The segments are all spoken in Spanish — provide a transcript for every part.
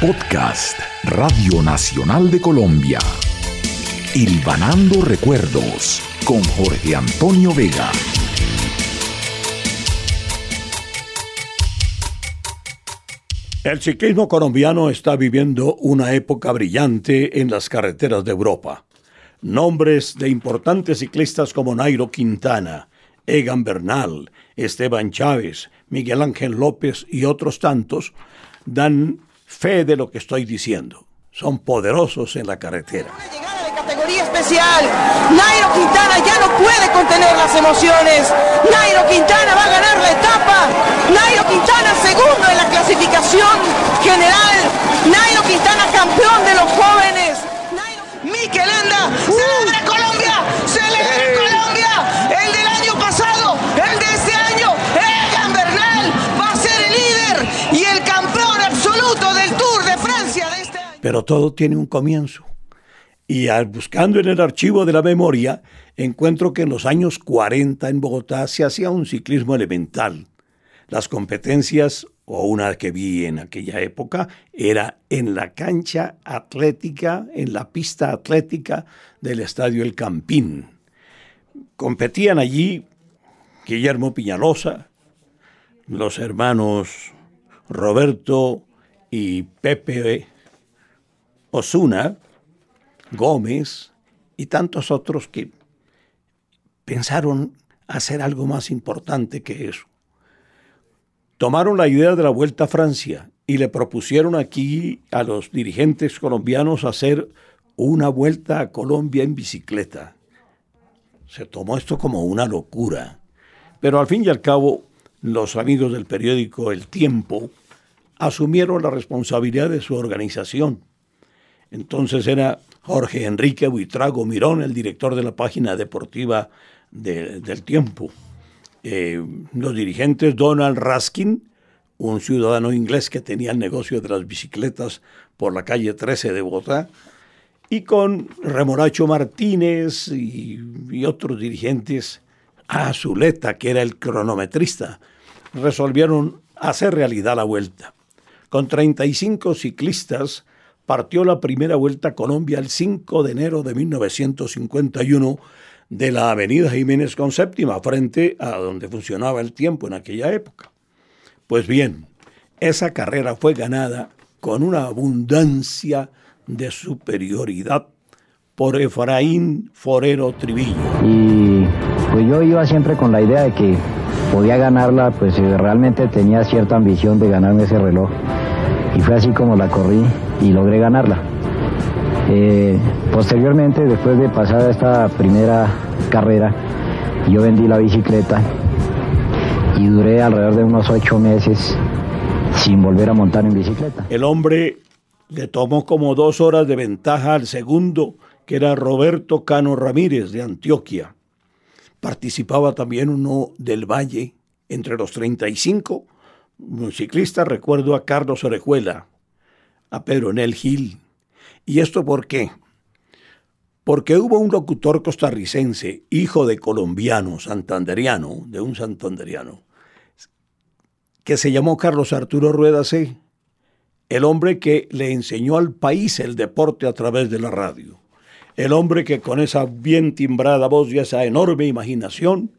Podcast Radio Nacional de Colombia. Hilvanando Recuerdos con Jorge Antonio Vega. El ciclismo colombiano está viviendo una época brillante en las carreteras de Europa. Nombres de importantes ciclistas como Nairo Quintana, Egan Bernal, Esteban Chávez, Miguel Ángel López y otros tantos dan fe de lo que estoy diciendo. Son poderosos en la carretera. categoría especial. Nairo Quintana ya no puede contener las emociones. Nairo Quintana va a ganar la etapa. Nairo Quintana segundo en la clasificación general. Nairo Pero todo tiene un comienzo. Y al, buscando en el archivo de la memoria, encuentro que en los años 40 en Bogotá se hacía un ciclismo elemental. Las competencias, o una que vi en aquella época, era en la cancha atlética, en la pista atlética del Estadio El Campín. Competían allí Guillermo Piñalosa, los hermanos Roberto y Pepe Osuna, Gómez y tantos otros que pensaron hacer algo más importante que eso. Tomaron la idea de la Vuelta a Francia y le propusieron aquí a los dirigentes colombianos hacer una vuelta a Colombia en bicicleta. Se tomó esto como una locura. Pero al fin y al cabo, los amigos del periódico El Tiempo asumieron la responsabilidad de su organización. Entonces era Jorge Enrique Buitrago Mirón, el director de la página deportiva del Tiempo. Eh, los dirigentes Donald Raskin, un ciudadano inglés que tenía el negocio de las bicicletas por la calle 13 de Bogotá, y con Remoracho Martínez y, y otros dirigentes, a Zuleta, que era el cronometrista, resolvieron hacer realidad la vuelta. Con 35 ciclistas, partió la primera vuelta a Colombia el 5 de enero de 1951 de la avenida Jiménez con séptima, frente a donde funcionaba el tiempo en aquella época. Pues bien, esa carrera fue ganada con una abundancia de superioridad por Efraín Forero Trivillo. Y pues yo iba siempre con la idea de que podía ganarla, pues realmente tenía cierta ambición de ganarme ese reloj. Y fue así como la corrí y logré ganarla. Eh, posteriormente, después de pasar esta primera carrera, yo vendí la bicicleta y duré alrededor de unos ocho meses sin volver a montar en bicicleta. El hombre le tomó como dos horas de ventaja al segundo, que era Roberto Cano Ramírez de Antioquia. Participaba también uno del Valle, entre los 35, un ciclista, recuerdo a Carlos Orejuela, a Pedro Nel Gil. ¿Y esto por qué? Porque hubo un locutor costarricense, hijo de colombiano, santanderiano, de un santanderiano, que se llamó Carlos Arturo Rueda C., el hombre que le enseñó al país el deporte a través de la radio, el hombre que con esa bien timbrada voz y esa enorme imaginación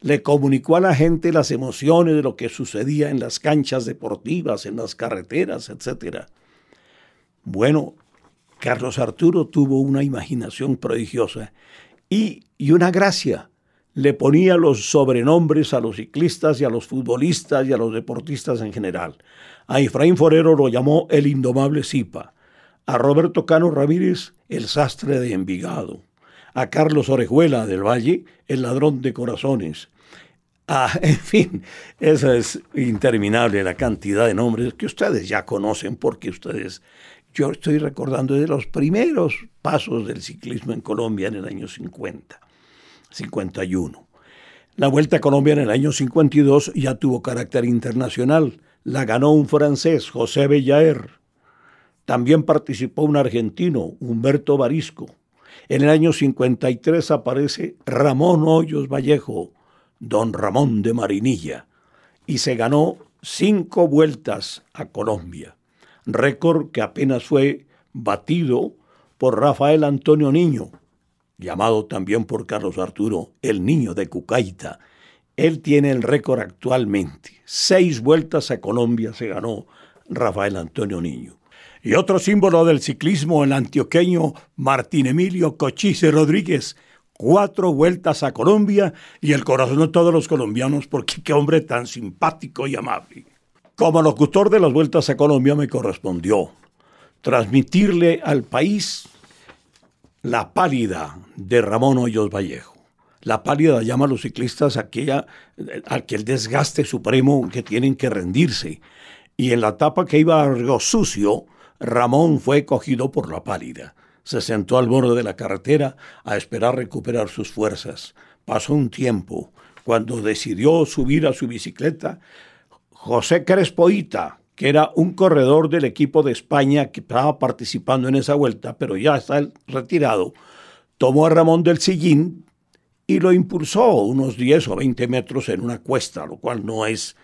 le comunicó a la gente las emociones de lo que sucedía en las canchas deportivas, en las carreteras, etc. Bueno, Carlos Arturo tuvo una imaginación prodigiosa y, y una gracia le ponía los sobrenombres a los ciclistas y a los futbolistas y a los deportistas en general. A Efraín Forero lo llamó el indomable Zipa, a Roberto Cano Ramírez el sastre de Envigado, a Carlos Orejuela del Valle el ladrón de corazones. Ah, en fin, esa es interminable la cantidad de nombres que ustedes ya conocen porque ustedes, yo estoy recordando de los primeros pasos del ciclismo en Colombia en el año 50. 51. La Vuelta a Colombia en el año 52 ya tuvo carácter internacional. La ganó un francés, José Bellaer. También participó un argentino, Humberto Barisco. En el año 53 aparece Ramón Hoyos Vallejo, don Ramón de Marinilla, y se ganó cinco vueltas a Colombia. Récord que apenas fue batido por Rafael Antonio Niño, llamado también por Carlos Arturo el Niño de Cucaita. Él tiene el récord actualmente. Seis vueltas a Colombia se ganó Rafael Antonio Niño. Y otro símbolo del ciclismo, el antioqueño Martín Emilio Cochise Rodríguez. Cuatro vueltas a Colombia y el corazón de todos los colombianos, porque qué hombre tan simpático y amable. Como locutor de las vueltas a Colombia me correspondió transmitirle al país la pálida de Ramón Hoyos Vallejo. La pálida llama a los ciclistas aquella, aquel desgaste supremo que tienen que rendirse. Y en la etapa que iba a Río Sucio, Ramón fue cogido por la pálida. Se sentó al borde de la carretera a esperar recuperar sus fuerzas. Pasó un tiempo. Cuando decidió subir a su bicicleta, José Crespoita, que era un corredor del equipo de España que estaba participando en esa vuelta, pero ya está retirado, tomó a Ramón del Sillín y lo impulsó unos 10 o 20 metros en una cuesta, lo cual no es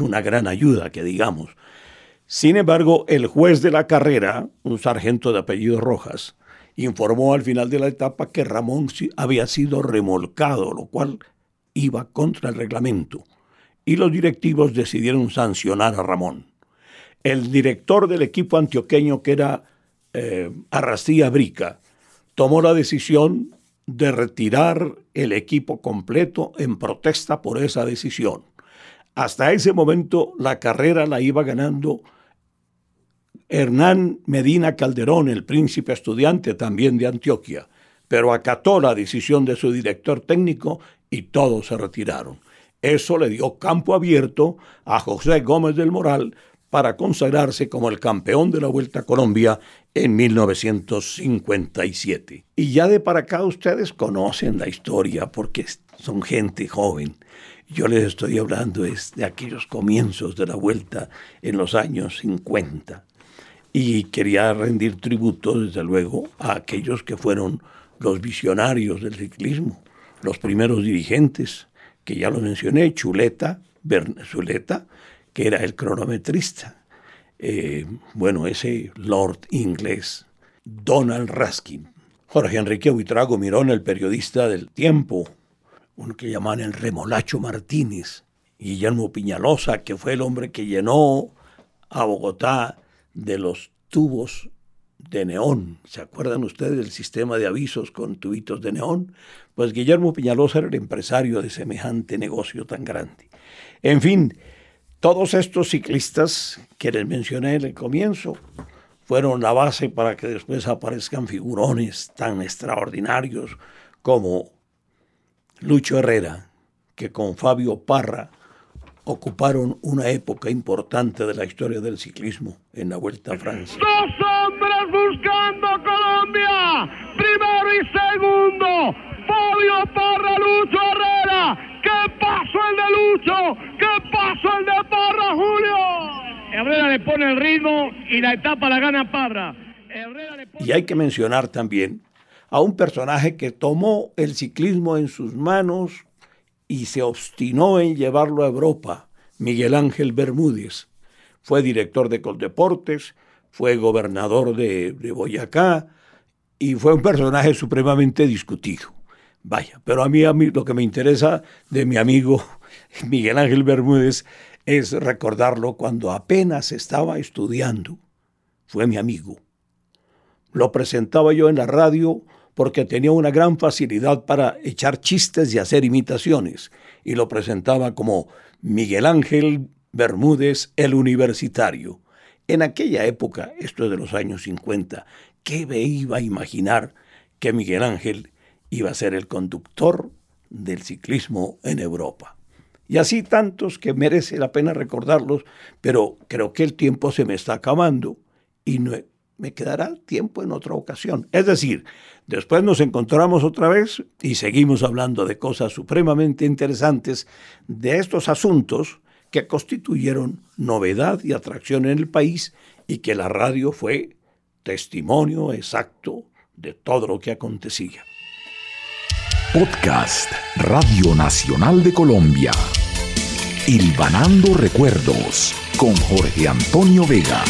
una gran ayuda, que digamos. Sin embargo, el juez de la carrera, un sargento de apellido Rojas, informó al final de la etapa que Ramón había sido remolcado, lo cual iba contra el reglamento, y los directivos decidieron sancionar a Ramón el director del equipo antioqueño, que era eh, Brica, tomó la decisión de retirar el equipo completo en protesta por esa decisión. Hasta ese momento la carrera la iba ganando Hernán Medina Calderón, el príncipe estudiante también de Antioquia, pero acató la decisión de su director técnico y todos se retiraron. Eso le dio campo abierto a José Gómez del Moral para consagrarse como el campeón de la Vuelta a Colombia en 1957. Y ya de para acá ustedes conocen la historia porque son gente joven. Yo les estoy hablando de aquellos comienzos de la Vuelta en los años 50. Y quería rendir tributo, desde luego, a aquellos que fueron los visionarios del ciclismo, los primeros dirigentes, que ya lo mencioné, Chuleta, Zuleta, que era el cronometrista. Eh, bueno, ese Lord inglés, Donald Raskin. Jorge Enrique Buitrago Mirón, el periodista del tiempo, uno que llaman el Remolacho Martínez. Guillermo Piñalosa, que fue el hombre que llenó a Bogotá de los tubos de neón. ¿Se acuerdan ustedes del sistema de avisos con tubitos de neón? Pues Guillermo Piñalosa era el empresario de semejante negocio tan grande. En fin, todos estos ciclistas que les mencioné en el comienzo fueron la base para que después aparezcan figurones tan extraordinarios como Lucho Herrera, que con Fabio Parra ocuparon una época importante de la historia del ciclismo en la Vuelta a Francia. Dos hombres buscando Colombia, primero y segundo, Fabio Parra, Lucho Herrera, ¿Qué pasó el de Lucho? ¿Qué pasó el de Parra, Julio? Herrera le pone el ritmo y la etapa la gana Parra. Y hay que mencionar también a un personaje que tomó el ciclismo en sus manos y se obstinó en llevarlo a Europa, Miguel Ángel Bermúdez. Fue director de Coldeportes, fue gobernador de, de Boyacá y fue un personaje supremamente discutido. Vaya, pero a mí, a mí lo que me interesa de mi amigo Miguel Ángel Bermúdez es recordarlo cuando apenas estaba estudiando. Fue mi amigo. Lo presentaba yo en la radio porque tenía una gran facilidad para echar chistes y hacer imitaciones, y lo presentaba como Miguel Ángel Bermúdez el Universitario. En aquella época, esto es de los años 50, ¿qué me iba a imaginar que Miguel Ángel iba a ser el conductor del ciclismo en Europa. Y así tantos que merece la pena recordarlos, pero creo que el tiempo se me está acabando y no, me quedará tiempo en otra ocasión. Es decir, después nos encontramos otra vez y seguimos hablando de cosas supremamente interesantes, de estos asuntos que constituyeron novedad y atracción en el país y que la radio fue testimonio exacto de todo lo que acontecía. Podcast Radio Nacional de Colombia. Ilvanando Recuerdos con Jorge Antonio Vega.